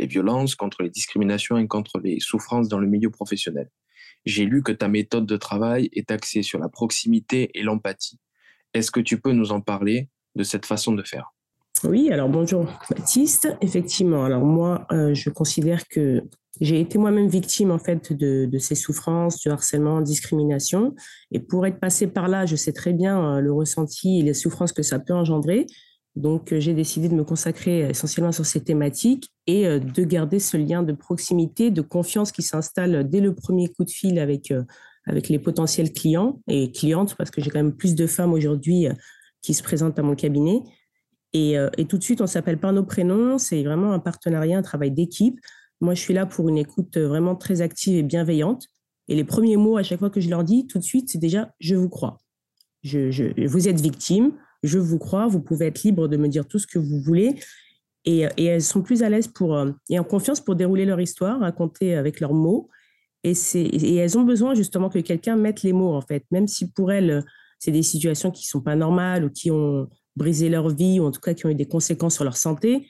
les violences, contre les discriminations et contre les souffrances dans le milieu professionnel. J'ai lu que ta méthode de travail est axée sur la proximité et l'empathie. Est-ce que tu peux nous en parler de cette façon de faire? Oui, alors bonjour Baptiste. Effectivement, alors moi, euh, je considère que j'ai été moi-même victime en fait de, de, ces souffrances, du harcèlement, discrimination. Et pour être passé par là, je sais très bien euh, le ressenti et les souffrances que ça peut engendrer. Donc, euh, j'ai décidé de me consacrer essentiellement sur ces thématiques et de garder ce lien de proximité, de confiance qui s'installe dès le premier coup de fil avec, avec les potentiels clients et clientes, parce que j'ai quand même plus de femmes aujourd'hui qui se présentent à mon cabinet. Et, et tout de suite, on s'appelle par nos prénoms. C'est vraiment un partenariat, un travail d'équipe. Moi, je suis là pour une écoute vraiment très active et bienveillante. Et les premiers mots à chaque fois que je leur dis, tout de suite, c'est déjà je vous crois. Je, je, vous êtes victime, je vous crois, vous pouvez être libre de me dire tout ce que vous voulez. Et, elles sont plus à l'aise pour, et en confiance pour dérouler leur histoire, raconter avec leurs mots. Et, et elles ont besoin justement que quelqu'un mette les mots, en fait, même si pour elles, c'est des situations qui ne sont pas normales ou qui ont brisé leur vie, ou en tout cas qui ont eu des conséquences sur leur santé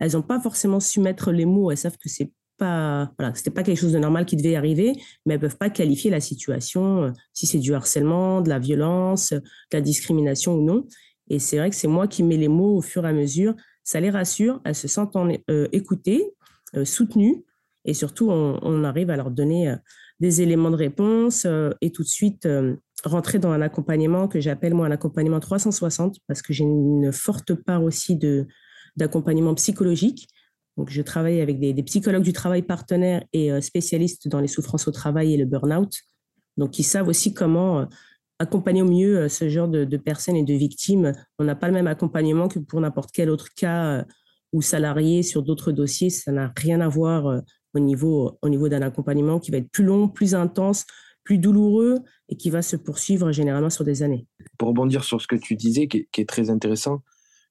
elles n'ont pas forcément su mettre les mots. Elles savent que c'est pas, voilà, c'était pas quelque chose de normal qui devait arriver, mais elles peuvent pas qualifier la situation, euh, si c'est du harcèlement, de la violence, de la discrimination ou non. Et c'est vrai que c'est moi qui mets les mots au fur et à mesure. Ça les rassure, elles se sentent euh, écoutées, euh, soutenues, et surtout, on, arrive à leur donner des éléments de réponse et tout de suite rentrer dans un accompagnement que j'appelle moi un accompagnement 360 parce que j'ai une forte part aussi de d'accompagnement psychologique. Donc, je travaille avec des, psychologues du travail partenaires et euh, spécialistes dans les souffrances au travail et le burn-out. Donc, ils savent aussi comment euh, accompagner au mieux euh, ce genre de, personnes et de victimes. On n'a pas le même accompagnement que pour n'importe quel autre cas ou salarié sur d'autres dossiers. Ça n'a rien à voir au niveau, au niveau d'un accompagnement qui va être plus long, plus intense, plus douloureux et qui va se poursuivre généralement sur des années. Pour rebondir sur ce que tu disais, qui est très intéressant,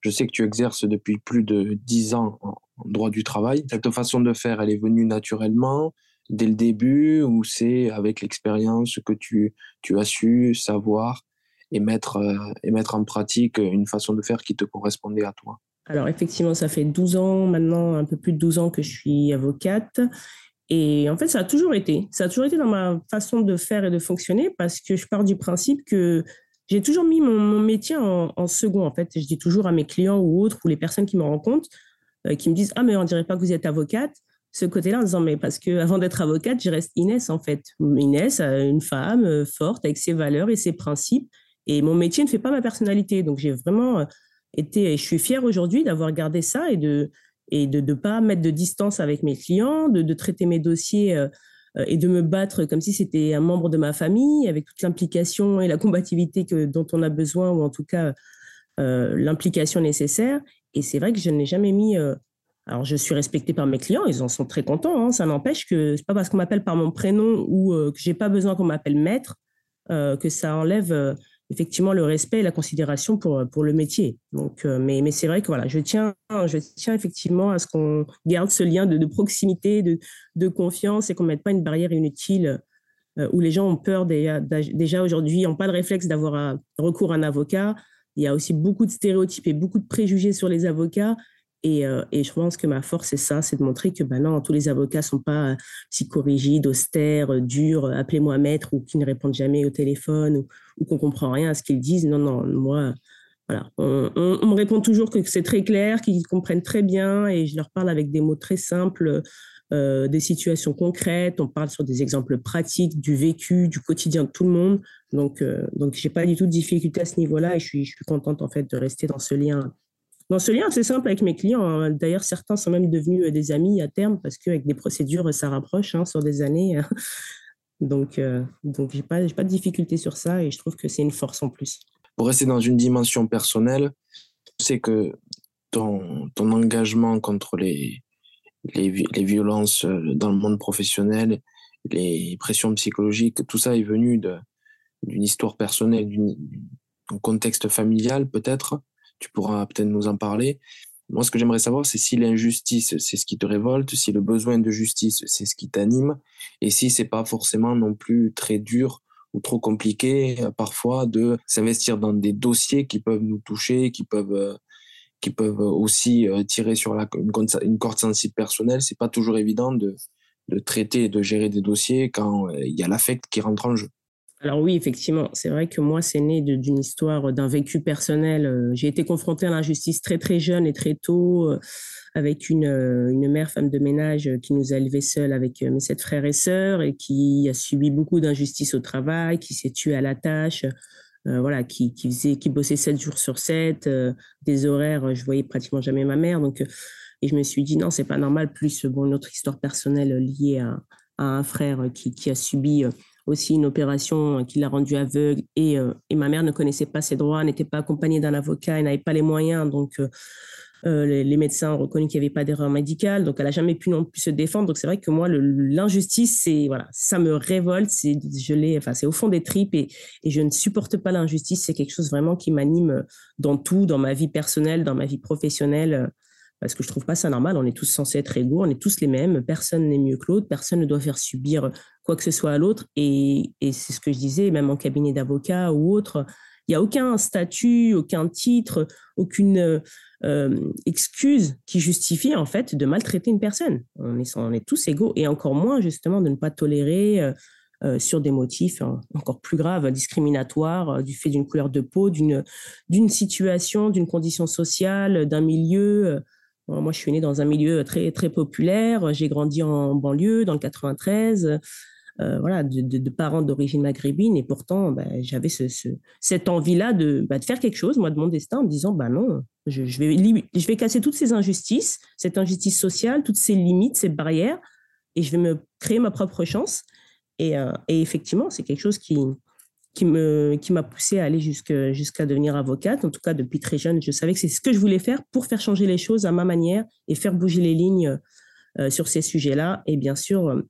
je sais que tu exerces depuis plus de dix ans en droit du travail. Cette façon de faire, elle est venue naturellement dès le début ou c'est avec l'expérience que tu, as su savoir et mettre, euh, et mettre en pratique une façon de faire qui te correspondait à toi? Alors effectivement, ça fait 12 ans maintenant, un peu plus de 12 ans que je suis avocate. Et en fait, ça a toujours été. Ça a toujours été dans ma façon de faire et de fonctionner parce que je pars du principe que j'ai toujours mis mon, métier en, second. En fait, je dis toujours à mes clients ou autres ou les personnes qui me rencontrent, euh, qui me disent ah mais on dirait pas que vous êtes avocate. Ce côté-là, en disant mais parce que avant d'être avocate, je reste Inès en fait. Inès, euh, une femme euh, forte avec ses valeurs et ses principes. Et mon métier ne fait pas ma personnalité. Donc j'ai vraiment été, et je suis fière aujourd'hui d'avoir gardé ça et de et de ne pas mettre de distance avec mes clients, de, traiter mes dossiers euh, et de me battre comme si c'était un membre de ma famille, avec toute l'implication et la combativité que, dont on a besoin, ou en tout cas euh, l'implication nécessaire. Et c'est vrai que je n'ai jamais mis. Euh, alors, je suis respectée par mes clients, ils en sont très contents. Hein, ça n'empêche que c'est pas parce qu'on m'appelle par mon prénom ou que j'ai pas besoin qu'on m'appelle maître que ça enlève effectivement le respect et la considération pour, pour le métier. Donc, euh, mais, mais c'est vrai que voilà, je tiens, je tiens effectivement à ce qu'on garde ce lien de, de proximité, de, de, confiance et qu'on ne mette pas une barrière inutile euh, où les gens ont peur déjà, déjà aujourd'hui, n'ont pas le réflexe d'avoir recours à un avocat. Il y a aussi beaucoup de stéréotypes et beaucoup de préjugés sur les avocats. Et, euh, et, je pense que ma force, c'est ça, c'est de montrer que ben non, tous les avocats sont pas psychorigides, austères, durs, appelez-moi maître ou qui ne répondent jamais au téléphone ou, qu'on comprend rien à ce qu'ils disent. Non, non, moi, voilà, on, me répond toujours que c'est très clair, qu'ils comprennent très bien et je leur parle avec des mots très simples, euh, des situations concrètes. On parle sur des exemples pratiques du vécu, du quotidien de tout le monde. Donc, euh, donc j'ai pas du tout de difficulté à ce niveau-là et je suis, je suis contente en fait de rester dans ce lien. Dans ce lien, c'est simple avec mes clients. Hein. D'ailleurs, certains sont même devenus des amis à terme parce qu'avec des procédures, ça rapproche hein, sur des années. Donc, euh, donc je n'ai pas, pas de difficulté sur ça et je trouve que c'est une force en plus. Pour rester dans une dimension personnelle, c'est que ton, ton engagement contre les, les, violences dans le monde professionnel, les pressions psychologiques, tout ça est venu d'une histoire personnelle, d'un contexte familial peut-être. Tu pourras peut-être nous en parler. Moi, ce que j'aimerais savoir, c'est si l'injustice, c'est ce qui te révolte, si le besoin de justice, c'est ce qui t'anime, et si c'est pas forcément non plus très dur ou trop compliqué euh, parfois de s'investir dans des dossiers qui peuvent nous toucher, qui peuvent euh, qui peuvent aussi euh, tirer sur la, une, corde sensible personnelle. C'est pas toujours évident de, de traiter et de gérer des dossiers quand il y a l'affect qui rentre en jeu. Alors oui, effectivement, c'est vrai que moi, c'est né d'une histoire, d'un vécu personnel. Euh, j'ai été confrontée à l'injustice très très jeune et très tôt, euh, avec une, euh, une mère femme de ménage qui nous a élevés seuls avec mes sept frères et sœurs et qui a subi beaucoup d'injustice au travail, qui s'est tuée à la tâche, voilà, qui, qui, faisait, qui bossait sept jours sur sept, des horaires, je voyais pratiquement jamais ma mère. Donc, et je me suis dit non, c'est pas normal. Plus bon, une autre histoire personnelle liée à, à un frère qui, qui a subi aussi une opération qui l'a rendu aveugle et, euh, et, ma mère ne connaissait pas ses droits, n'était pas accompagnée d'un avocat, elle n'avait pas les moyens, donc euh, euh, les, médecins ont reconnu qu'il n'y avait pas d'erreur médicale, donc elle n'a jamais pu non plus se défendre. Donc c'est vrai que moi, l'injustice, c'est voilà, ça me révolte, c'est je enfin au fond des tripes et, et je ne supporte pas l'injustice. C'est quelque chose vraiment qui m'anime dans tout, dans ma vie personnelle, dans ma vie professionnelle parce que je trouve pas ça normal. On est tous censés être égaux, on est tous les mêmes. Personne n'est mieux que l'autre. Personne ne doit faire subir quoi que ce soit à l'autre. Et, c'est ce que je disais, même en cabinet d'avocat ou autre, il n'y a aucun statut, aucun titre, aucune euh, excuse qui justifie en fait de maltraiter une personne. On est, on est tous égaux et encore moins justement de ne pas tolérer. Euh, euh, sur des motifs encore plus graves, discriminatoires, du fait d'une couleur de peau, d'une situation, d'une condition sociale, d'un milieu. Moi, je suis née dans un milieu très, très populaire. J'ai grandi en banlieue, dans le 93. Euh, voilà, de, parents d'origine maghrébine. Et pourtant, bah, j'avais ce, cette envie-là de, bah, de, faire quelque chose, moi, de mon destin, en me disant, bah non, je, vais, casser toutes ces injustices, cette injustice sociale, toutes ces limites, ces barrières, et je vais me créer ma propre chance. Et, euh, et effectivement, c'est quelque chose qui, qui me qui m'a poussé à aller jusqu'à devenir avocate. En tout cas, depuis très jeune, je savais que c'est ce que je voulais faire pour faire changer les choses à ma manière et faire bouger les lignes euh, sur ces sujets-là. Et bien sûr, euh,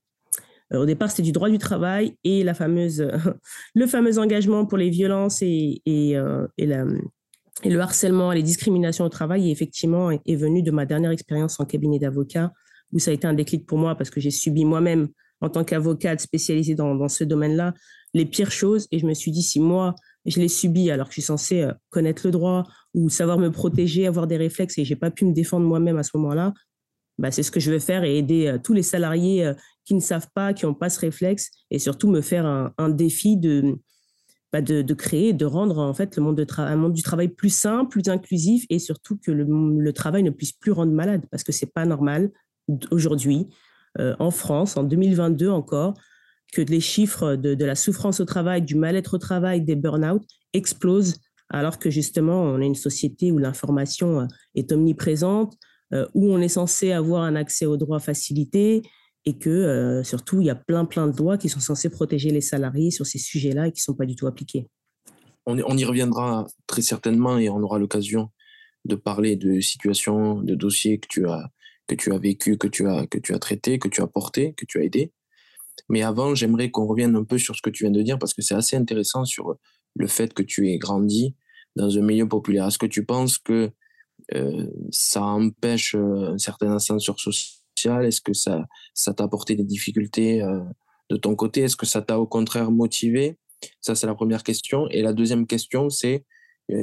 au départ, c'était du droit du travail et la fameuse le fameux engagement pour les violences et et, euh, et, et le harcèlement, les discriminations au travail. Effectivement, est venu de ma dernière expérience en cabinet d'avocat où ça a été un déclic pour moi parce que j'ai subi moi-même en tant qu'avocate spécialisée dans ce domaine-là, les pires choses. Et je me suis dit, si moi, je l'ai subi alors que je suis censée euh, connaître le droit ou savoir me protéger, avoir des réflexes et j'ai pas pu me défendre moi-même à ce moment-là, bah, c'est ce que je vais faire et aider euh, tous les salariés euh, qui ne savent pas, qui n'ont pas ce réflexe et surtout me faire un, défi de, bah, de, de, créer, de rendre en fait le monde, de un monde du travail plus simple, plus inclusif et surtout que le, le travail ne puisse plus rendre malade parce que c'est pas normal aujourd'hui en France en 2022 encore que les chiffres de, la souffrance au travail, du mal-être au travail, des burn-out explosent, alors que justement, on est une société où l'information euh, est omniprésente, euh, où on est censé avoir un accès aux droits facilité et que euh, surtout, il y a plein, plein de lois qui sont censées protéger les salariés sur ces sujets-là et qui ne sont pas du tout appliqués. On, on, y reviendra très certainement et on aura l'occasion de parler de situations, de dossiers que tu as que tu as vécu, que tu as que tu as traité, que tu as porté, que tu as aidé. Mais avant, j'aimerais qu'on revienne un peu sur ce que tu viens de dire parce que c'est assez intéressant sur le fait que tu aies grandi dans un milieu populaire. Est-ce que tu penses que euh, ça empêche euh, un certain ascenseur social? Est-ce que ça, t'a apporté des difficultés euh, de ton côté? Est-ce que ça t'a au contraire motivé? Ça, c'est la première question. Et la deuxième question, c'est,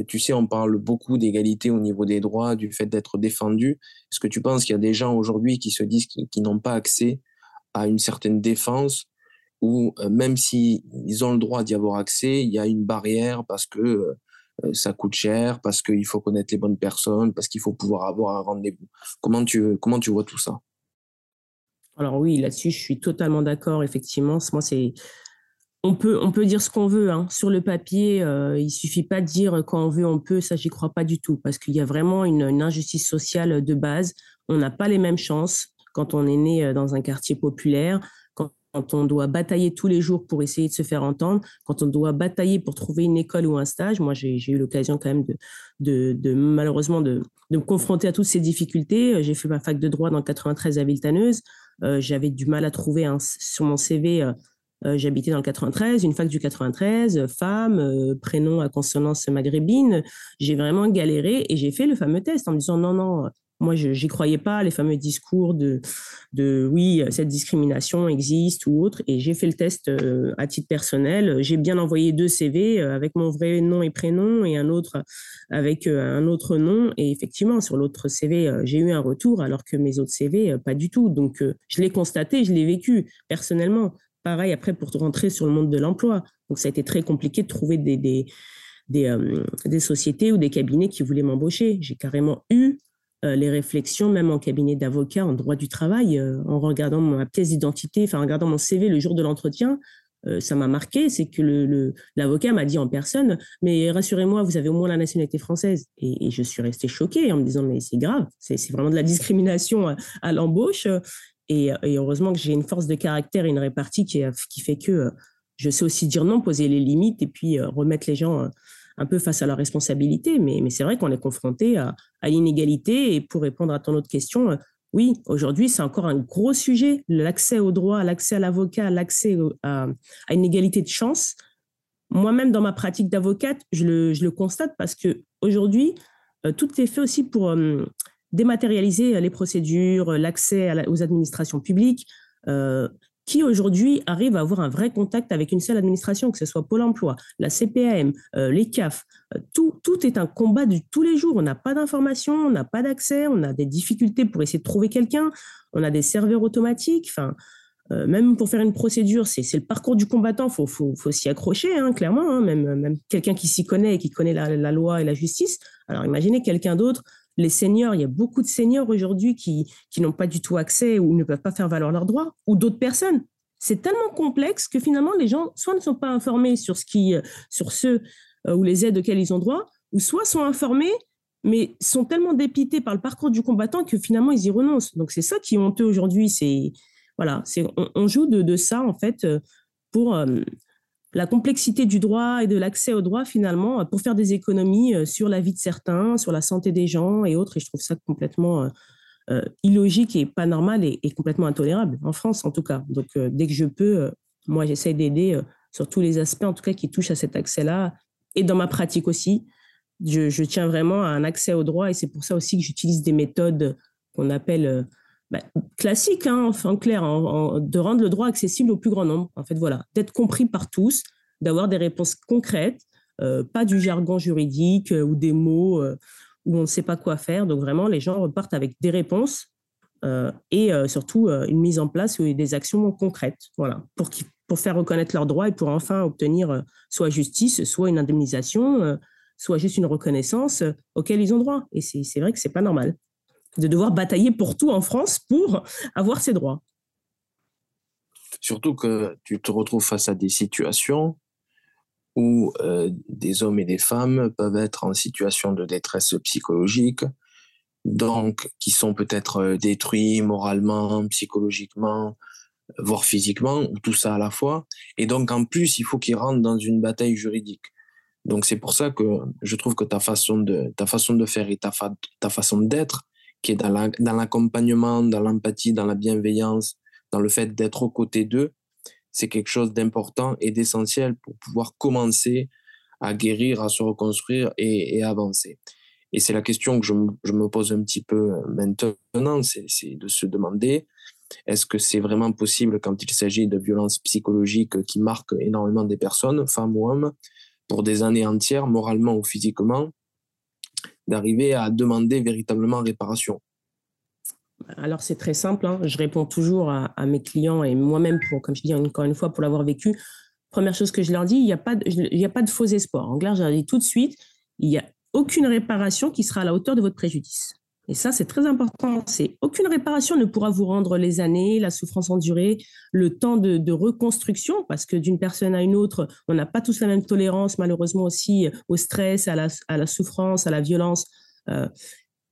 tu sais, on parle beaucoup d'égalité au niveau des droits, du fait d'être défendu. Est-ce que tu penses qu'il y a des gens aujourd'hui qui se disent qu'ils n'ont pas accès à une certaine défense où euh, même s'ils ils ont le droit d'y avoir accès, il y a une barrière parce que euh, ça coûte cher, parce qu'il faut connaître les bonnes personnes, parce qu'il faut pouvoir avoir un rendez-vous. Comment tu, comment tu vois tout ça? Alors oui, là-dessus, je suis totalement d'accord. Effectivement, moi, c'est on peut, on peut dire ce qu'on veut. Hein. Sur le papier, euh, il suffit pas de dire quand on veut, on peut. Ça, j'y crois pas du tout, parce qu'il y a vraiment une, injustice sociale de base. On n'a pas les mêmes chances quand on est né euh, dans un quartier populaire, quand on doit batailler tous les jours pour essayer de se faire entendre, quand on doit batailler pour trouver une école ou un stage. Moi, j'ai eu l'occasion quand même de, malheureusement de, me confronter à toutes ces difficultés. J'ai fait ma fac de droit dans le 93 à Villetaneuse. Euh, J'avais du mal à trouver un, sur mon CV. Euh, euh, J'habitais dans le 93, une fac du 93, femme, euh, prénom à consonance maghrébine. J'ai vraiment galéré et j'ai fait le fameux test en me disant non, non, moi, je n'y croyais pas, les fameux discours de, de oui, cette discrimination existe ou autre. Et j'ai fait le test euh, à titre personnel. J'ai bien envoyé deux CV euh, avec mon vrai nom et prénom et un autre avec euh, un autre nom. Et effectivement, sur l'autre CV, j'ai eu un retour alors que mes autres CV, pas du tout. Donc, je l'ai constaté, je l'ai vécu personnellement. Pareil après pour rentrer sur le monde de l'emploi. Donc, ça a été très compliqué de trouver des, des, des, des sociétés ou des cabinets qui voulaient m'embaucher. J'ai carrément eu euh, les réflexions, même en cabinet d'avocat, en droit du travail, euh, en regardant ma pièce d'identité, enfin en regardant mon CV le jour de l'entretien, euh, ça m'a marqué, c'est que l'avocat m'a dit en personne, mais rassurez-moi, vous avez au moins la nationalité française. Et, je suis restée choquée en me disant, mais c'est grave, c'est vraiment de la discrimination à, l'embauche. Et, heureusement que j'ai une force de caractère et une répartie qui, qui fait que je sais aussi dire non, poser les limites et puis remettre les gens un peu face à la responsabilité. Mais, c'est vrai qu'on est confronté à, l'inégalité. Et pour répondre à ton autre question, euh, oui, aujourd'hui, c'est encore un gros sujet, l'accès au droit, l'accès à l'avocat, l'accès à, une égalité de chance. Moi-même, dans ma pratique d'avocate, je le, je le, constate parce que aujourd'hui, euh, tout est fait aussi pour euh, dématérialiser les procédures, l'accès aux administrations publiques qui aujourd'hui arrive à avoir un vrai contact avec une seule administration, que ce soit Pôle emploi, la CPAM, euh, les CAF. Euh, tout, tout est un combat de tous les jours. On n'a pas d'informations, on n'a pas d'accès, on a des difficultés pour essayer de trouver quelqu'un, on a des serveurs automatiques. Enfin, euh, même pour faire une procédure, c'est le parcours du combattant, il faut, s'y accrocher, hein, clairement. Hein. même, quelqu'un qui s'y connaît et qui connaît la, loi et la justice. Alors imaginez quelqu'un d'autre les seniors, il y a beaucoup de seniors aujourd'hui qui, qui n'ont pas du tout accès ou ne peuvent pas faire valoir leurs droits, ou d'autres personnes. C'est tellement complexe que finalement, les gens soit ne sont pas informés sur, ce euh, euh, ou les aides auxquelles ils ont droit, ou soit sont informés, mais sont tellement dépités par le parcours du combattant que finalement, ils y renoncent. Donc, c'est ça qui est honteux aujourd'hui. C'est, voilà, c'est, on, joue de, de, ça, en fait, euh, pour la complexité du droit et de l'accès au droit, finalement, pour faire des économies euh, sur la vie de certains, sur la santé des gens et autres. Et je trouve ça complètement euh, euh, illogique et pas normal et, complètement intolérable, en France en tout cas. Donc, dès que je peux, moi, j'essaie d'aider sur tous les aspects, en tout cas, qui touchent à cet accès-là. Et dans ma pratique aussi, je, tiens vraiment à un accès au droit et c'est pour ça aussi que j'utilise des méthodes qu'on appelle bah, classique, hein, enfin clair, de rendre le droit accessible au plus grand nombre. En fait, voilà, d'être compris par tous, d'avoir des réponses concrètes, euh, pas du jargon juridique euh, ou des mots euh, où on ne sait pas quoi faire. Donc vraiment, les gens repartent avec des réponses et surtout une mise en place des actions concrètes, voilà, pour, pour faire reconnaître leurs droits et pour enfin obtenir soit justice, soit une indemnisation, soit juste une reconnaissance auquel ils ont droit. Et c'est vrai que c'est pas normal de devoir batailler pour tout en France pour avoir ses droits. Surtout que tu te retrouves face à des situations où euh, des hommes et des femmes peuvent être en situation de détresse psychologique, donc qui sont peut-être euh, détruits moralement, psychologiquement, voire physiquement, ou tout ça à la fois. Et donc en plus, il faut qu'ils rentrent dans une bataille juridique. Donc c'est pour ça que je trouve que ta façon de, ta façon de faire et ta, ta façon d'être qui est dans l'accompagnement, dans l'empathie, dans la bienveillance, dans le fait d'être aux côtés d'eux, c'est quelque chose d'important et d'essentiel pour pouvoir commencer à guérir, à se reconstruire et, avancer. Et c'est la question que je me, pose un petit peu maintenant, c'est de se demander, est-ce que c'est vraiment possible quand il s'agit de violences psychologiques qui marquent énormément des personnes, femmes ou hommes, pour des années entières, moralement ou physiquement, d'arriver à demander véritablement réparation alors c'est très simple, hein. je réponds toujours à, mes clients et moi-même, pour, comme je dis encore une fois, pour l'avoir vécu. Première chose que je leur dis, il n'y a, pas de, pas de faux espoirs. En clair, je leur dis tout de suite, il n'y a aucune réparation qui sera à la hauteur de votre préjudice. Et ça, c'est très important. C'est aucune réparation ne pourra vous rendre les années, la souffrance endurée, le temps de, reconstruction, parce que d'une personne à une autre, on n'a pas tous la même tolérance, malheureusement aussi au stress, à la, souffrance, à la violence. Euh,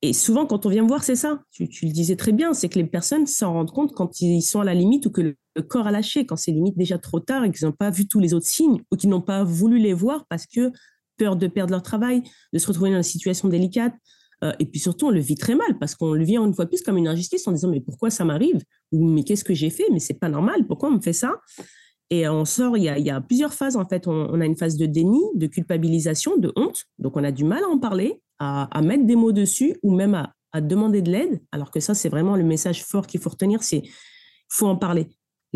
Et souvent, quand on vient me voir, c'est ça. Tu, le disais très bien, c'est que les personnes s'en rendent compte quand ils sont à la limite ou que le, corps a lâché, quand c'est limite déjà trop tard et qu'ils n'ont pas vu tous les autres signes ou qu'ils n'ont pas voulu les voir parce que peur de perdre leur travail, de se retrouver dans une situation délicate. Euh, et puis surtout, on le vit très mal parce qu'on le vit une fois plus comme une injustice en disant mais pourquoi ça m'arrive? Ou mais qu'est-ce que j'ai fait? Mais c'est pas normal, pourquoi on me fait ça? Et on sort, il y, a, plusieurs phases en fait. On, a une phase de déni, de culpabilisation, de honte. Donc on a du mal à en parler à, mettre des mots dessus ou même à, demander de l'aide, alors que ça, c'est vraiment le message fort qu'il faut retenir, c'est faut en parler.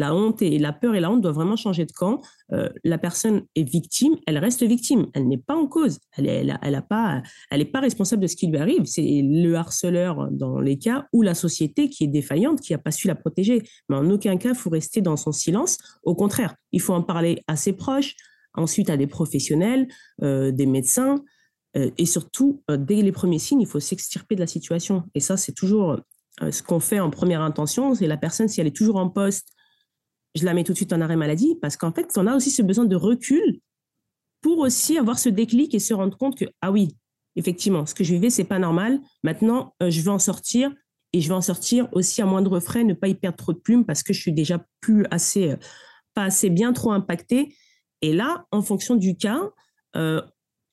La honte et la peur et la honte doivent vraiment changer de camp. Euh, la personne est victime, elle reste victime, elle n'est pas en cause, elle n'est elle pas, pas responsable de ce qui lui arrive. C'est le harceleur dans les cas ou la société qui est défaillante, qui n'a pas su la protéger. Mais en aucun cas, il faut rester dans son silence. Au contraire, il faut en parler à ses proches, ensuite à des professionnels, euh, des médecins, euh, et surtout, dès les premiers signes, il faut s'extirper de la situation. Et ça, c'est toujours ce qu'on fait en première intention. C'est la personne, si elle est toujours en poste, je la mets tout de suite en arrêt maladie parce qu'en fait, on a aussi ce besoin de recul pour aussi avoir ce déclic et se rendre compte que, ah oui, effectivement, ce que je vivais, c'est pas normal. Maintenant, je vais en sortir et je vais en sortir aussi à moindre frais, ne pas y perdre trop de plumes parce que je suis déjà plus assez, pas assez bien, trop impactée. Et là, en fonction du cas,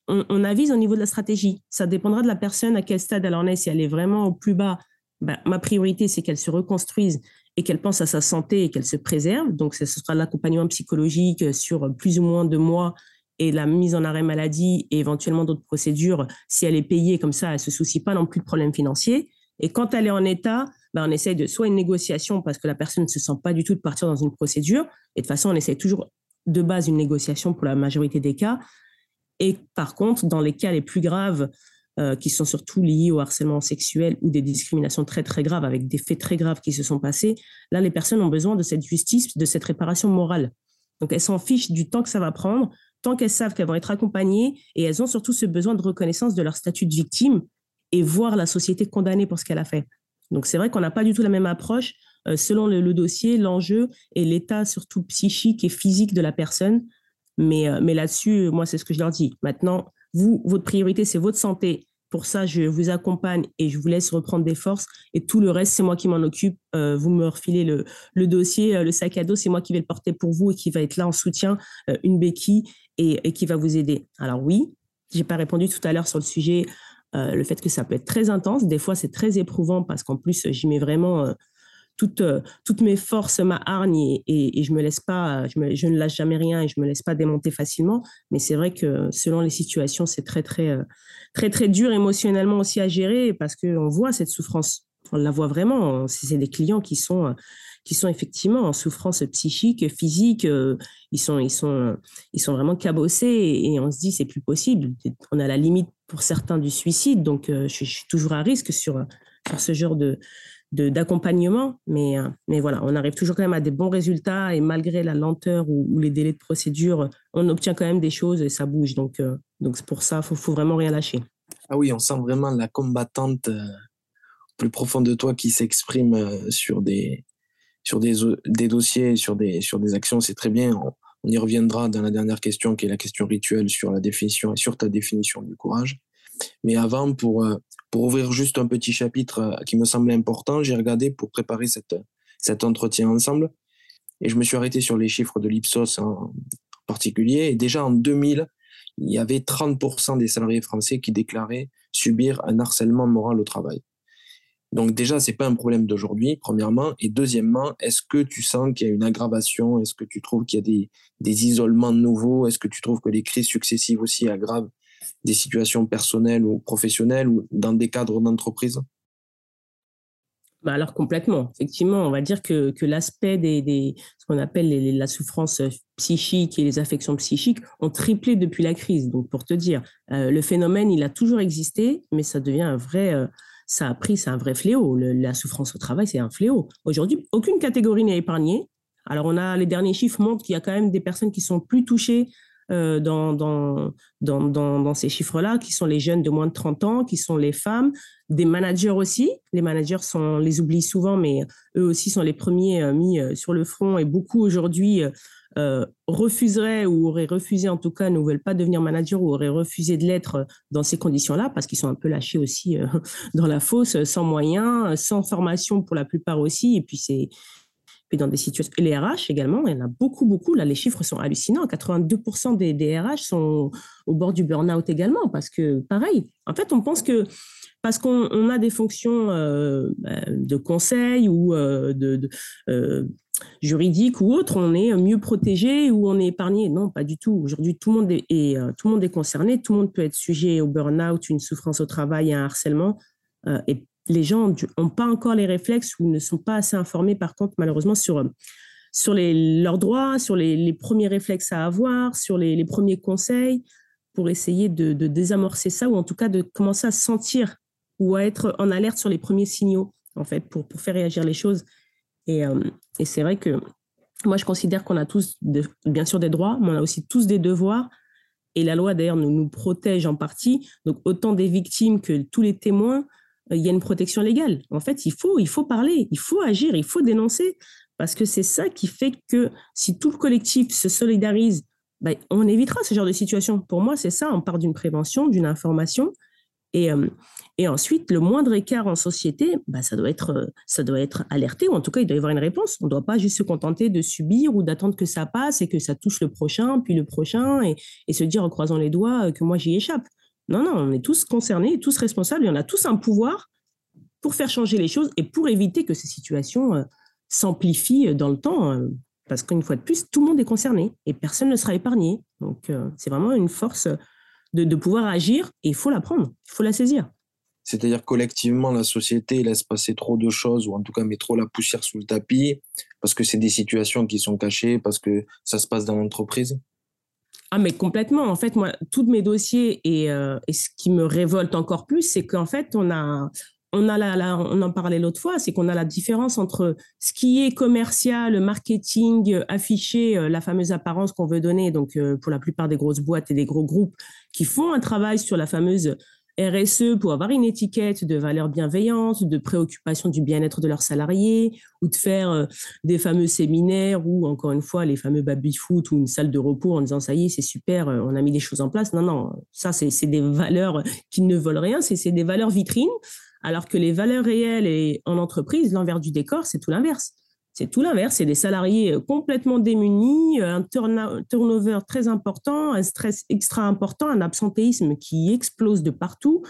on, avise au niveau de la stratégie. Ça dépendra de la personne à quel stade elle en est. Si elle est vraiment au plus bas, ben, ma priorité, c'est qu'elle se reconstruise et qu'elle pense à sa santé et qu'elle se préserve. Donc, ce sera l'accompagnement psychologique sur plus ou moins de mois et la mise en arrêt maladie et éventuellement d'autres procédures. Si elle est payée comme ça, elle se soucie pas non plus de problèmes financiers. Et quand elle est en état, ben, on essaye de soit une négociation parce que la personne ne se sent pas du tout de partir dans une procédure. Et de toute façon, on essaye toujours de base une négociation pour la majorité des cas. Et par contre, dans les cas les plus graves, euh, qui sont surtout liés au harcèlement sexuel ou des discriminations très très graves avec des faits très graves qui se sont passés, là les personnes ont besoin de cette justice, de cette réparation morale. Donc elles s'en fichent du temps que ça va prendre, tant qu'elles savent qu'elles vont être accompagnées et elles ont surtout ce besoin de reconnaissance de leur statut de victime et voir la société condamnée pour ce qu'elle a fait. Donc c'est vrai qu'on n'a pas du tout la même approche euh, selon le dossier, l'enjeu et l'état surtout psychique et physique de la personne. Mais, euh, mais là-dessus, moi, c'est ce que je leur dis. Maintenant, vous, votre priorité, c'est votre santé. Pour ça, je vous accompagne et je vous laisse reprendre des forces. Et tout le reste, c'est moi qui m'en occupe. Euh, vous me refilez le, dossier, euh, le sac à dos, c'est moi qui vais le porter pour vous et qui va être là en soutien, une béquille et, qui va vous aider. Alors oui, j'ai pas répondu tout à l'heure sur le sujet, le fait que ça peut être très intense. Des fois, c'est très éprouvant parce qu'en plus, j'y mets vraiment euh, toutes, mes forces, ma hargne et, je ne lâche jamais rien et je me laisse pas démonter facilement. Mais c'est vrai que selon les situations, c'est très très euh, très très dur émotionnellement aussi à gérer parce qu'on voit cette souffrance, on la voit vraiment. C'est des clients qui sont qui sont effectivement en souffrance psychique, physique, euh, ils sont, ils sont, ils sont vraiment cabossés et, on se dit c'est plus possible. On a la limite pour certains du suicide, donc je, suis toujours à risque sur ce genre de, d'accompagnement, mais, euh, mais voilà, on arrive toujours quand même à des bons résultats et malgré la lenteur ou, les délais de procédure, on obtient quand même des choses et ça bouge. Donc, euh, donc pour ça, il faut, faut, vraiment rien lâcher. Ah oui, on sent vraiment la combattante euh, plus profonde de toi qui s'exprime sur des sur des, des dossiers, sur des sur des actions. C'est très bien. On, on, y reviendra dans la dernière question, qui est la question rituelle sur la définition et sur ta définition du courage. Mais avant, pour pour ouvrir juste un petit chapitre euh, qui me semblait important, j'ai regardé pour préparer cet entretien ensemble et je me suis arrêté sur les chiffres de l'Ipsos en particulier. Et déjà en 2000, il y avait 30% des salariés français qui déclaraient subir un harcèlement moral au travail. Donc déjà, c'est pas un problème d'aujourd'hui, premièrement. Et deuxièmement, est-ce que tu sens qu'il y a une aggravation? Est-ce que tu trouves qu'il y a des, des isolements nouveaux? Est-ce que tu trouves que les crises successives aussi aggravent des situations personnelles ou professionnelles ou dans des cadres d'entreprise? Bah alors complètement, effectivement, on va dire que, que l'aspect des, ce qu'on appelle la souffrance psychique et les affections psychiques ont triplé depuis la crise. Donc pour te dire, euh, le phénomène, il a toujours existé, mais ça devient un vrai, euh, ça a pris, c'est un vrai fléau. la souffrance au travail, c'est un fléau. Aujourd'hui, aucune catégorie n'est épargnée. Alors on a les derniers chiffres montrent qu'il y a quand même des personnes qui sont plus touchées euh, dans, dans, dans, dans, ces chiffres-là, qui sont les jeunes de moins de 30 ans, qui sont les femmes, des managers aussi. Les managers, sont, on les oublie souvent, mais eux aussi sont les premiers euh, mis euh, sur le front et beaucoup aujourd'hui refuseraient ou auraient refusé, en tout cas, ne veulent pas devenir manager ou auraient refusé de l'être dans ces conditions-là, parce qu'ils sont un peu lâchés aussi dans la fosse, sans moyens, sans formation pour la plupart aussi. Et puis, c'est. Puis dans des situations. Et les RH également, il y en a beaucoup, beaucoup. Là, les chiffres sont hallucinants. 82% des, des RH sont au bord du burn-out également, parce que, pareil, en fait, on pense que parce qu'on a des fonctions euh, bah, de conseil ou euh, de, euh, juridiques ou autres, on est mieux protégé ou on est épargné. Non, pas du tout. Aujourd'hui, tout, le monde est, tout le monde est concerné, tout le monde peut être sujet au burn-out, une souffrance au travail, un harcèlement. et les gens n'ont pas encore les réflexes ou ne sont pas assez informés, par contre, malheureusement, sur, sur les, leurs droits, sur les, premiers réflexes à avoir, sur les, premiers conseils pour essayer de, désamorcer ça ou en tout cas de commencer à sentir ou à être en alerte sur les premiers signaux, en fait, pour, pour faire réagir les choses. Et, euh, et c'est vrai que moi, je considère qu'on a tous, bien sûr, des droits, mais on a aussi tous des devoirs. Et la loi, d'ailleurs, nous, nous protège en partie. Donc, autant des victimes que tous les témoins, euh, il y a une protection légale. En fait, il faut, il faut parler, il faut agir, il faut dénoncer. Parce que c'est ça qui fait que si tout le collectif se solidarise, ben, on évitera ce genre de situation. Pour moi, c'est ça. On part d'une prévention, d'une information. Et, euh, ensuite, le moindre écart en société, bah, ça, doit être, euh, ça doit être alerté, ou en tout cas, il doit y avoir une réponse. On ne doit pas juste se contenter de subir ou d'attendre que ça passe et que ça touche le prochain, puis le prochain, et, se dire en croisant les doigts euh, que moi, j'y échappe. Non, non, on est tous concernés, tous responsables, et on a tous un pouvoir pour faire changer les choses et pour éviter que ces situations s'amplifient dans le temps. parce qu'une fois de plus, tout le monde est concerné et personne ne sera épargné. Donc, c'est vraiment une force de, pouvoir agir et il faut la prendre, il faut la saisir. C'est-à-dire collectivement, la société laisse passer trop de choses ou en tout cas met trop la poussière sous le tapis parce que c'est des situations qui sont cachées, parce que ça se passe dans l'entreprise? Ah mais complètement. En fait, moi, tous mes dossiers et, euh, et ce qui me révolte encore plus, c'est qu'en fait, on a, on, a la, on en parlait l'autre fois, c'est qu'on a la différence entre ce qui est commercial, marketing, affiché, euh, la fameuse apparence qu'on veut donner, donc euh, pour la plupart des grosses boîtes et des gros groupes qui font un travail sur la fameuse RSE pour avoir une étiquette de valeur bienveillante, de préoccupation du bien-être de leurs salariés, ou de faire euh, des fameux séminaires ou encore une fois les fameux baby-foot ou une salle de repos en disant ça y est, c'est super, on a mis des choses en place. Non, non, ça c'est des valeurs qui ne volent rien, c'est des valeurs vitrines alors que les valeurs réelles et en entreprise, l'envers du décor, c'est tout l'inverse. C'est tout l'inverse, c'est des salariés euh, complètement démunis, euh, un turnover très important, un stress extra important, un absentéisme qui explose de partout,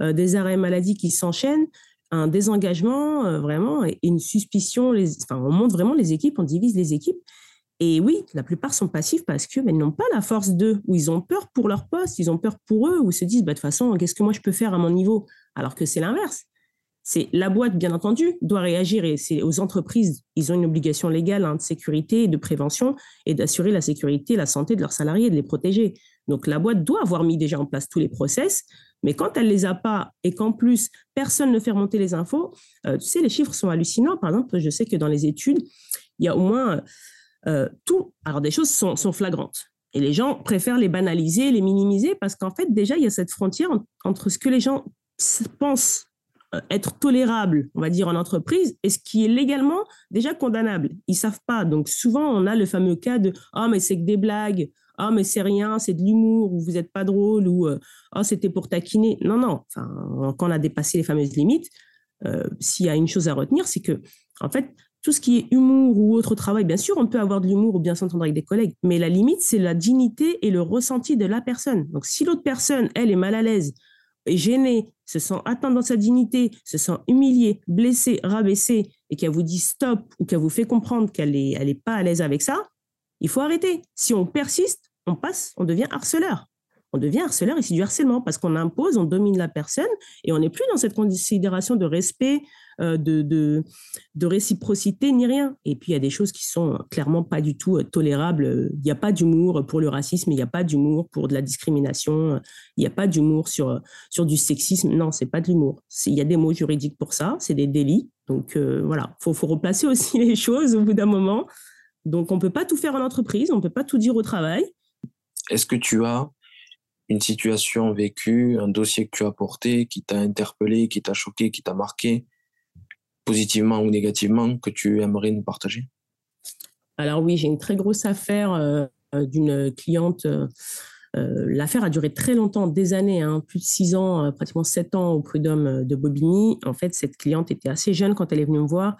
euh, des arrêts maladie qui s'enchaînent, un désengagement vraiment et une suspicion. on monte vraiment les équipes, on divise les équipes. Et oui, la plupart sont passifs parce qu'ils n'ont pas la force d'eux, ou ils ont peur pour leur poste, ils ont peur pour eux, ou se disent, bah, de toute façon, qu'est-ce que moi je peux faire à mon niveau? Alors que c'est l'inverse. C'est la boîte, bien entendu, doit réagir et c'est aux entreprises, ils ont une obligation légale hein, de sécurité et de prévention et d'assurer la sécurité, la santé de leurs salariés, de les protéger. Donc la boîte doit avoir mis déjà en place tous les process, mais quand elle les a pas et qu'en plus personne ne fait remonter les infos, euh, tu sais, les chiffres sont hallucinants. Par exemple, je sais que dans les études, il y a au moins euh, tout. Alors, des choses sont, flagrantes. Et les gens préfèrent les banaliser, les minimiser, parce qu'en fait, déjà, il y a cette frontière entre ce que les gens pensent être tolérable, on va dire, en entreprise, et ce qui est légalement déjà condamnable? Ils savent pas. Donc, souvent, on a le fameux cas de « Ah, mais c'est que des blagues. Ah, mais c'est rien, c'est de l'humour, ou vous n'êtes pas drôle, ou euh, Ah, c'était pour taquiner. » Non, non. Quand on a dépassé les fameuses limites, s'il y a une chose à retenir, c'est que, en fait, tout ce qui est humour ou autre travail, bien sûr, on peut avoir de l'humour ou bien s'entendre avec des collègues, mais la limite, c'est la dignité et le ressenti de la personne. Donc, si l'autre personne, elle, est mal à l'aise, est gênée, se sent atteinte dans sa dignité, se sent humiliée, blessée, rabaissée, et qu'elle vous dit stop ou qu'elle vous fait comprendre qu'elle n'est elle est pas à l'aise avec ça, il faut arrêter. Si on persiste, on passe, on devient harceleur. On devient harceleur et c'est du harcèlement parce qu'on impose, on domine la personne et on n'est plus dans cette considération de respect, euh, de, de, réciprocité ni rien. Et puis, il y a des choses qui sont clairement pas du tout euh, tolérables. Il n'y a pas d'humour pour le racisme, il n'y a pas d'humour pour de la discrimination, il n'y a pas d'humour sur, sur du sexisme. Non, c'est pas de l'humour. Il y a des mots juridiques pour ça, c'est des délits. Donc, euh, voilà, il faut, faut replacer aussi les choses au bout d'un moment. Donc, on ne peut pas tout faire en entreprise, on ne peut pas tout dire au travail. Est-ce que tu as une situation vécue, un dossier que tu as porté, qui t'a interpellé, qui t'a choqué, qui t'a marqué, positivement ou négativement, que tu aimerais nous partager? Alors oui, j'ai une très grosse affaire d'une cliente. L'affaire a duré très longtemps, des années, hein, plus de six ans, pratiquement sept ans au prud'homme de Bobigny. En fait, cette cliente était assez jeune quand elle est venue me voir.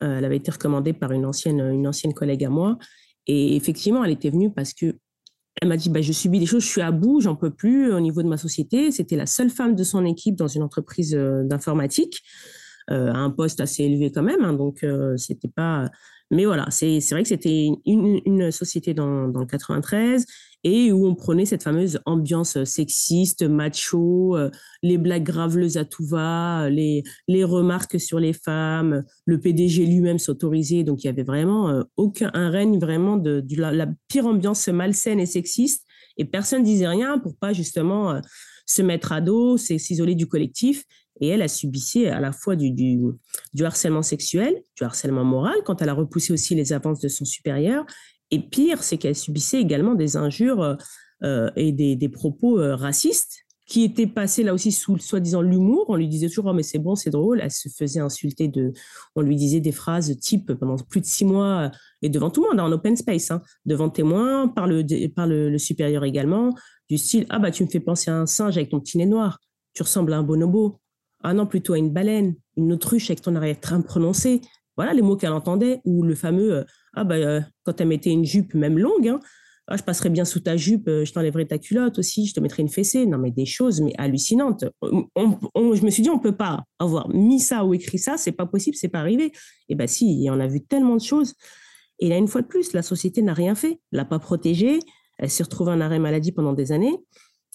elle avait été recommandée par une ancienne, une ancienne collègue à moi. Et effectivement, elle était venue parce que elle m'a dit bah, Je subis des choses, je suis à bout, j'en peux plus au niveau de ma société. C'était la seule femme de son équipe dans une entreprise euh, d'informatique, euh, à un poste assez élevé quand même. Hein, donc, euh, c'était pas. Mais voilà, c'est vrai que c'était une, société dans, dans le 93 et où on prenait cette fameuse ambiance sexiste, macho, euh, les blagues graveleuses à tout va, les, les remarques sur les femmes, le PDG lui-même s'autorisait. Donc il y avait vraiment euh, aucun un règne vraiment de, la, pire ambiance malsaine et sexiste et personne disait rien pour pas justement euh, se mettre à dos, s'isoler du collectif. Et elle a subissé à la fois du, du, harcèlement sexuel, du harcèlement moral, quand elle a repoussé aussi les avances de son supérieur, et pire, c'est qu'elle subissait également des injures euh, euh, et des, propos euh, racistes qui étaient passés là aussi sous soi-disant l'humour. On lui disait toujours, oh, mais c'est bon, c'est drôle. Elle se faisait insulter de, on lui disait des phrases type pendant plus de six mois et devant tout le monde, en open space, hein, devant témoins, par le, par le, supérieur également, du style, ah bah tu me fais penser à un singe avec ton petit nez noir. Tu ressembles à un bonobo. Ah non, plutôt à une baleine, une autruche avec ton arrière-train prononcé. Voilà les mots qu'elle entendait, ou le fameux ah bah, euh, quand elle mettait une jupe même longue, hein, ah, je passerais bien sous ta jupe, euh, je t'enlèverais ta culotte aussi, je te mettrais une fessée. Non, mais des choses mais hallucinantes. je me suis dit, on peut pas avoir mis ça ou écrit ça, c'est pas possible, c'est pas arrivé. Et bien, bah, si, on a vu tellement de choses. Et là, une fois de plus, la société n'a rien fait, l'a pas protégée. Elle s'est retrouvée en arrêt maladie pendant des années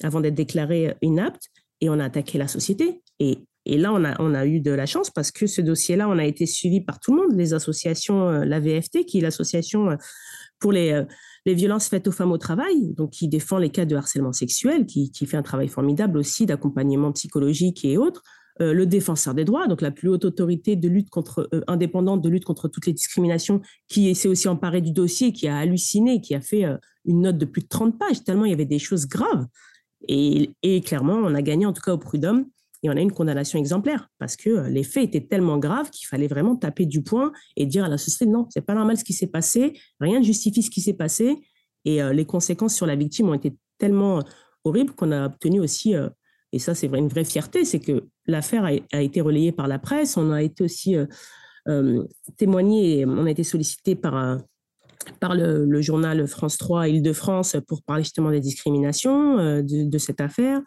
avant d'être déclarée inapte et on a attaqué la société. Et et là, on a, eu de la chance parce que ce dossier-là, on a été suivi par tout le monde, les associations, euh, la VFT, qui est l'association euh, pour les, euh, les, violences faites aux femmes au travail, donc qui défend les cas de harcèlement sexuel, qui, fait un travail formidable aussi d'accompagnement psychologique et autres. le défenseur des droits, donc la plus haute autorité de lutte contre, indépendante de lutte contre toutes les discriminations, qui s'est aussi emparé du dossier, qui a halluciné, qui a fait une note de plus de 30 pages, tellement il y avait des choses graves. Et clairement, on a gagné, en tout cas au prud'homme, et on a une condamnation exemplaire parce que euh, les faits étaient tellement graves qu'il fallait vraiment taper du poing et dire à la société non, c'est pas normal ce qui s'est passé, rien ne justifie ce qui s'est passé et euh, les conséquences sur la victime ont été tellement euh, horribles qu'on a obtenu aussi et ça c'est une vraie fierté, c'est que l'affaire a, été relayée par la presse, on a été aussi témoigné, on a été sollicité par par le, journal France 3 Île-de-France pour parler justement des discriminations de, cette affaire.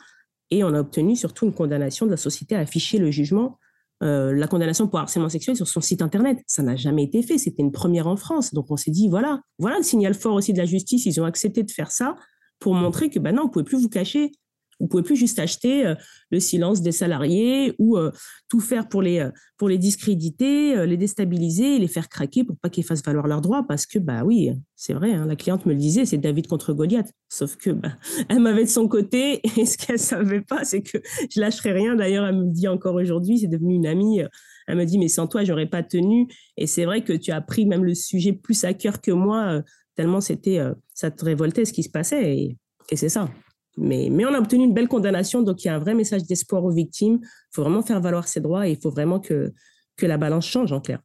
Et on a obtenu surtout une condamnation de la société à afficher le jugement, euh, la condamnation pour harcèlement sexuel sur son site internet. Ça n'a jamais été fait. C'était une première en France. Donc on s'est dit, voilà, voilà le signal fort aussi de la justice. Ils ont accepté de faire ça pour montrer que, ben non, vous pouvez plus vous cacher. Vous pouvez plus juste acheter euh, le silence des salariés ou euh, tout faire pour les, euh, pour les discréditer, les déstabiliser, les faire craquer pour pas qu'ils fassent valoir leurs droits. Parce que, bah oui, c'est vrai, hein, la cliente me le disait, c'est David contre Goliath. Sauf que, bah, elle m'avait de son côté et ce qu'elle savait pas, c'est que je lâcherai rien. D'ailleurs, elle me dit encore aujourd'hui, c'est devenu une amie. Elle me dit, mais sans toi, j'aurais pas tenu. Et c'est vrai que tu as pris même le sujet plus à cœur que moi, tellement c'était, ça te révoltait ce qui se passait. Et, et c'est ça. Mais, on a obtenu une belle condamnation, donc il y a un vrai message d'espoir aux victimes. Il faut vraiment faire valoir ses droits et il faut vraiment que, que la balance change en clair.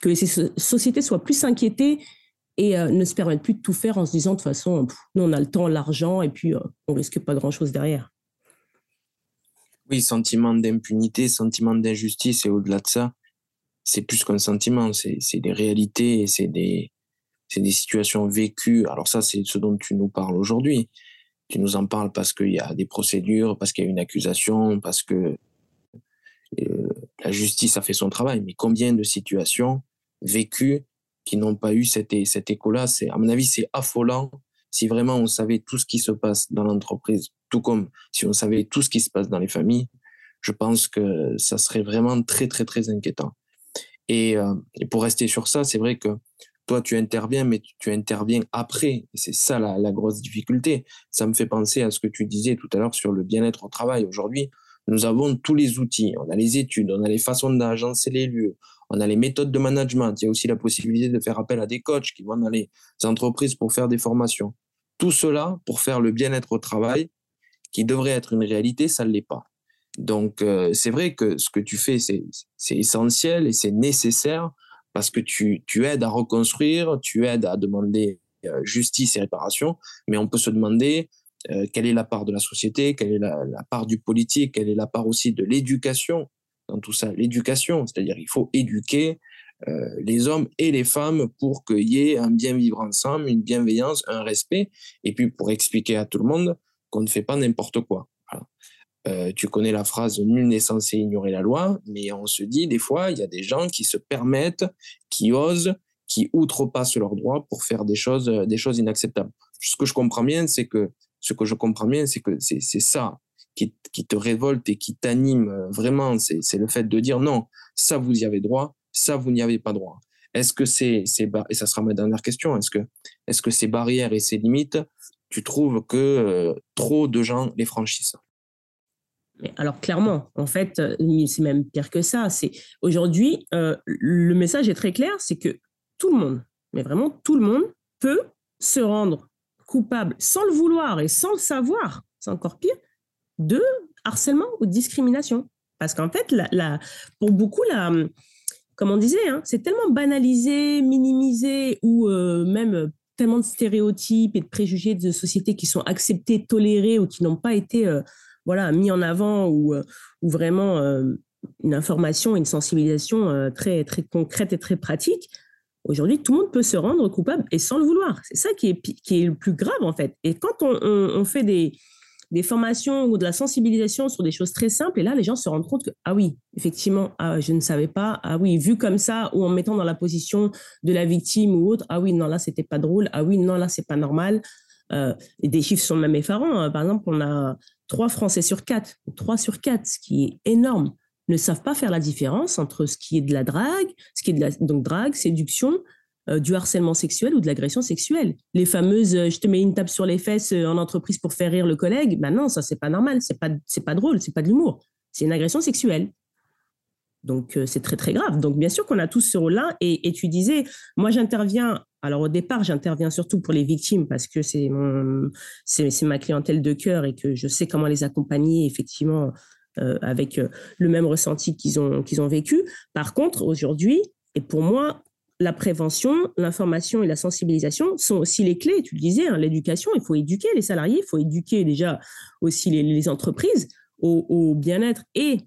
Que ces sociétés soient plus inquiétées et euh, ne se permettent plus de tout faire en se disant de toute façon, nous on a le temps, l'argent et puis euh, on risque pas grand-chose derrière. Oui, sentiment d'impunité, sentiment d'injustice et au-delà de ça, c'est plus qu'un sentiment, c'est des réalités c'est des, des situations vécues. Alors ça, c'est ce dont tu nous parles aujourd'hui tu nous en parles parce qu'il y a des procédures, parce qu'il y a une accusation, parce que euh, la justice a fait son travail. Mais combien de situations vécues qui n'ont pas eu cet, écho-là? C'est, À mon avis, c'est affolant si vraiment on savait tout ce qui se passe dans l'entreprise, tout comme si on savait tout ce qui se passe dans les familles. Je pense que ça serait vraiment très, très, très inquiétant. Et, euh, et pour rester sur ça, c'est vrai que toi, tu interviens, mais tu, interviens après. C'est ça la, grosse difficulté. Ça me fait penser à ce que tu disais tout à l'heure sur le bien-être au travail. Aujourd'hui, nous avons tous les outils. On a les études, on a les façons d'agencer les lieux, on a les méthodes de management. Il y a aussi la possibilité de faire appel à des coachs qui vont dans les entreprises pour faire des formations. Tout cela pour faire le bien-être au travail, qui devrait être une réalité, ça ne l'est pas. Donc, euh, c'est vrai que ce que tu fais, c'est essentiel et c'est nécessaire parce que tu, tu aides à reconstruire, tu aides à demander euh, justice et réparation, mais on peut se demander euh, quelle est la part de la société, quelle est la, part du politique, quelle est la part aussi de l'éducation dans tout ça. L'éducation, c'est-à-dire il faut éduquer euh, les hommes et les femmes pour qu'il y ait un bien vivre ensemble, une bienveillance, un respect, et puis pour expliquer à tout le monde qu'on ne fait pas n'importe quoi. Tu connais la phrase nul n'est censé ignorer la loi, mais on se dit des fois il y a des gens qui se permettent, qui osent, qui outrepassent leurs droits pour faire des choses, euh, des choses inacceptables. Ce que je comprends bien, c'est que ce que je comprends bien, c'est que c'est ça qui, qui, te révolte et qui t'anime euh, vraiment. C'est le fait de dire non, ça vous y avez droit, ça vous n'y avez pas droit. Est-ce que c'est et ça sera ma dernière question, est-ce que est-ce que ces barrières et ces limites, tu trouves que euh, trop de gens les franchissent? Alors clairement, en fait, c'est même pire que ça. C'est aujourd'hui, le message est très clair, c'est que tout le monde, mais vraiment tout le monde, peut se rendre coupable sans le vouloir et sans le savoir, c'est encore pire, de harcèlement ou de discrimination. Parce qu'en fait, pour beaucoup, comme on disait, hein, c'est tellement banalisé, minimisé ou euh, même tellement de stéréotypes et de préjugés de sociétés qui sont acceptés, tolérés ou qui n'ont pas été euh, voilà, mis en avant ou, euh, ou vraiment une information, une sensibilisation très, très concrète et très pratique, Aujourd'hui, tout le monde peut se rendre coupable et sans le vouloir. C'est ça qui est, qui est le plus grave, en fait. Et quand on, fait des, des, formations ou de la sensibilisation sur des choses très simples, et là, les gens se rendent compte que, ah oui, effectivement, ah, je ne savais pas, ah oui, vu comme ça, ou en mettant dans la position de la victime ou autre, ah oui, non, là, c'était pas drôle, ah oui, non, là, c'est pas normal. Euh, et des chiffres sont même effarants. Hein. Par exemple, on a trois Français sur quatre, trois sur quatre, ce qui est énorme ne savent pas faire la différence entre ce qui est de la drague, ce qui est de la donc drague, séduction, euh, du harcèlement sexuel ou de l'agression sexuelle. Les fameuses euh, je te mets une tape sur les fesses euh, en entreprise pour faire rire le collègue, ben non, ça c'est pas normal, c'est pas c'est pas drôle, c'est pas de l'humour, c'est une agression sexuelle. Donc c'est très très grave. Donc bien sûr qu'on a tous ce rôle-là et, tu disais, moi j'interviens. Alors au départ j'interviens surtout pour les victimes parce que c'est c'est ma clientèle de cœur et que je sais comment les accompagner effectivement euh, avec euh, le même ressenti qu'ils ont, qu'ils ont vécu. Par contre, aujourd'hui, et pour moi, la prévention, l'information et la sensibilisation sont aussi les clés. Tu le disais, hein, l'éducation, il faut éduquer les salariés, il faut éduquer déjà aussi les, entreprises au, bien-être et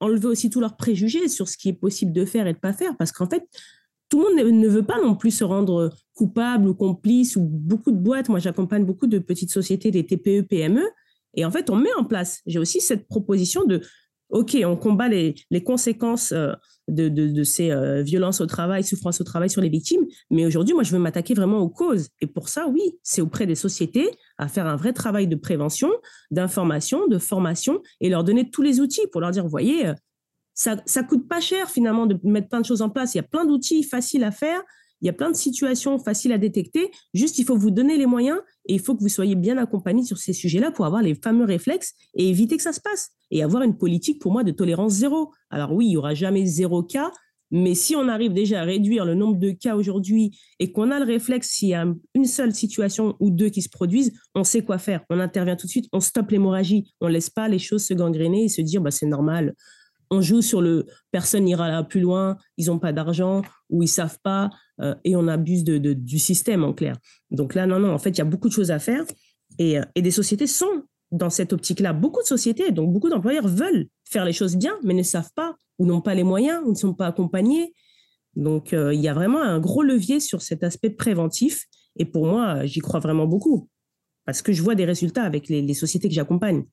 enlever aussi tous leurs préjugés sur ce qui est possible de faire et de pas faire. Parce qu'en fait, tout le monde ne veut pas non plus se rendre coupable ou complice ou beaucoup de boîtes. Moi, j'accompagne beaucoup de petites sociétés, des TPE, PME, et en fait, on met en place, j'ai aussi cette proposition de, OK, on combat les, conséquences euh, de, de, de, ces euh, violences au travail, souffrances au travail sur les victimes, mais aujourd'hui, moi, je veux m'attaquer vraiment aux causes. Et pour ça, oui, c'est auprès des sociétés à faire un vrai travail de prévention, d'information, de formation, et leur donner tous les outils pour leur dire, vous voyez, euh, ça, ça coûte pas cher finalement de mettre plein de choses en place. Il y a plein d'outils faciles à faire. Il y a plein de situations faciles à détecter. Juste, il faut vous donner les moyens et il faut que vous soyez bien accompagné sur ces sujets-là pour avoir les fameux réflexes et éviter que ça se passe. Et avoir une politique, pour moi, de tolérance zéro. Alors oui, il y aura jamais zéro cas, mais si on arrive déjà à réduire le nombre de cas aujourd'hui et qu'on a le réflexe, s'il y a une seule situation ou deux qui se produisent, on sait quoi faire. On intervient tout de suite, on stoppe l'hémorragie. On laisse pas les choses se gangréner et se dire, bah, c'est normal. On joue sur le personne ira plus loin, ils n'ont pas d'argent ou ils savent pas. Euh, et on abuse du système en clair. Donc là, non, non, en fait, il y a beaucoup de choses à faire et, euh, et des sociétés sont dans cette optique-là. Beaucoup de sociétés, donc beaucoup d'employeurs veulent faire les choses bien, mais ne savent pas ou n'ont pas les moyens ou ne sont pas accompagnés. Donc euh, il y a vraiment un gros levier sur cet aspect préventif et pour moi, j'y crois vraiment beaucoup parce que je vois des résultats avec les sociétés que j'accompagne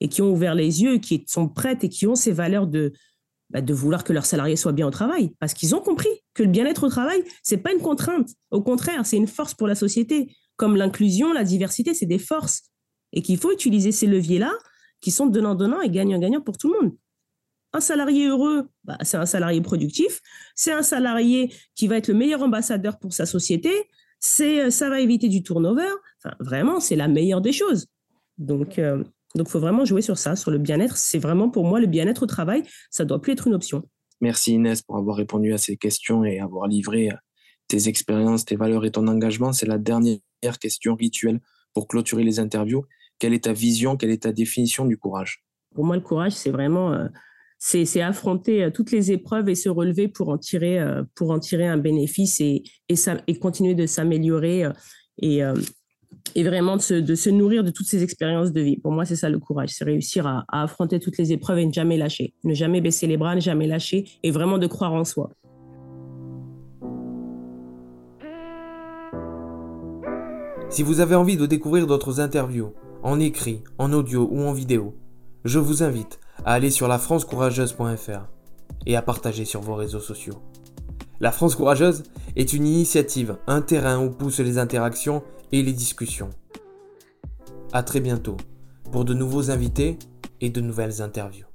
et qui ont ouvert les yeux, qui sont prêtes et qui ont ces valeurs de, bah, de vouloir que leurs salariés soient bien au travail, parce qu'ils ont compris que le bien-être au travail, c'est pas une contrainte. Au contraire, c'est une force pour la société. Comme l'inclusion, la diversité, c'est des forces. Et qu'il faut utiliser ces leviers-là, qui sont donnant-donnant et gagnant-gagnant pour tout le monde. Un salarié heureux, bah, c'est un salarié productif, c'est un salarié qui va être le meilleur ambassadeur pour sa société, c'est ça va éviter du turnover. Vraiment, c'est la meilleure des choses. Donc, euh, donc, il faut vraiment jouer sur ça, sur le bien-être. C'est vraiment pour moi le bien-être au travail, ça doit plus être une option. Merci Inès pour avoir répondu à ces questions et avoir livré euh, tes expériences, tes valeurs et ton engagement. C'est la dernière question rituelle pour clôturer les interviews. Quelle est ta vision, quelle est ta définition du courage? Pour moi, le courage, c'est vraiment euh, c'est affronter toutes les épreuves et se relever pour en tirer, pour en tirer un bénéfice et, et, ça, et continuer de s'améliorer et, et vraiment de se, nourrir de toutes ces expériences de vie. Pour moi, c'est ça le courage, c'est réussir à, à, affronter toutes les épreuves et ne jamais lâcher, ne jamais baisser les bras, ne jamais lâcher et vraiment de croire en soi. Si vous avez envie de découvrir d'autres interviews, en écrit, en audio ou en vidéo, je vous invite à aller sur lafrancecourageuse.fr et à partager sur vos réseaux sociaux. La France Courageuse est une initiative, un terrain où poussent les interactions et les discussions. A très bientôt pour de nouveaux invités et de nouvelles interviews.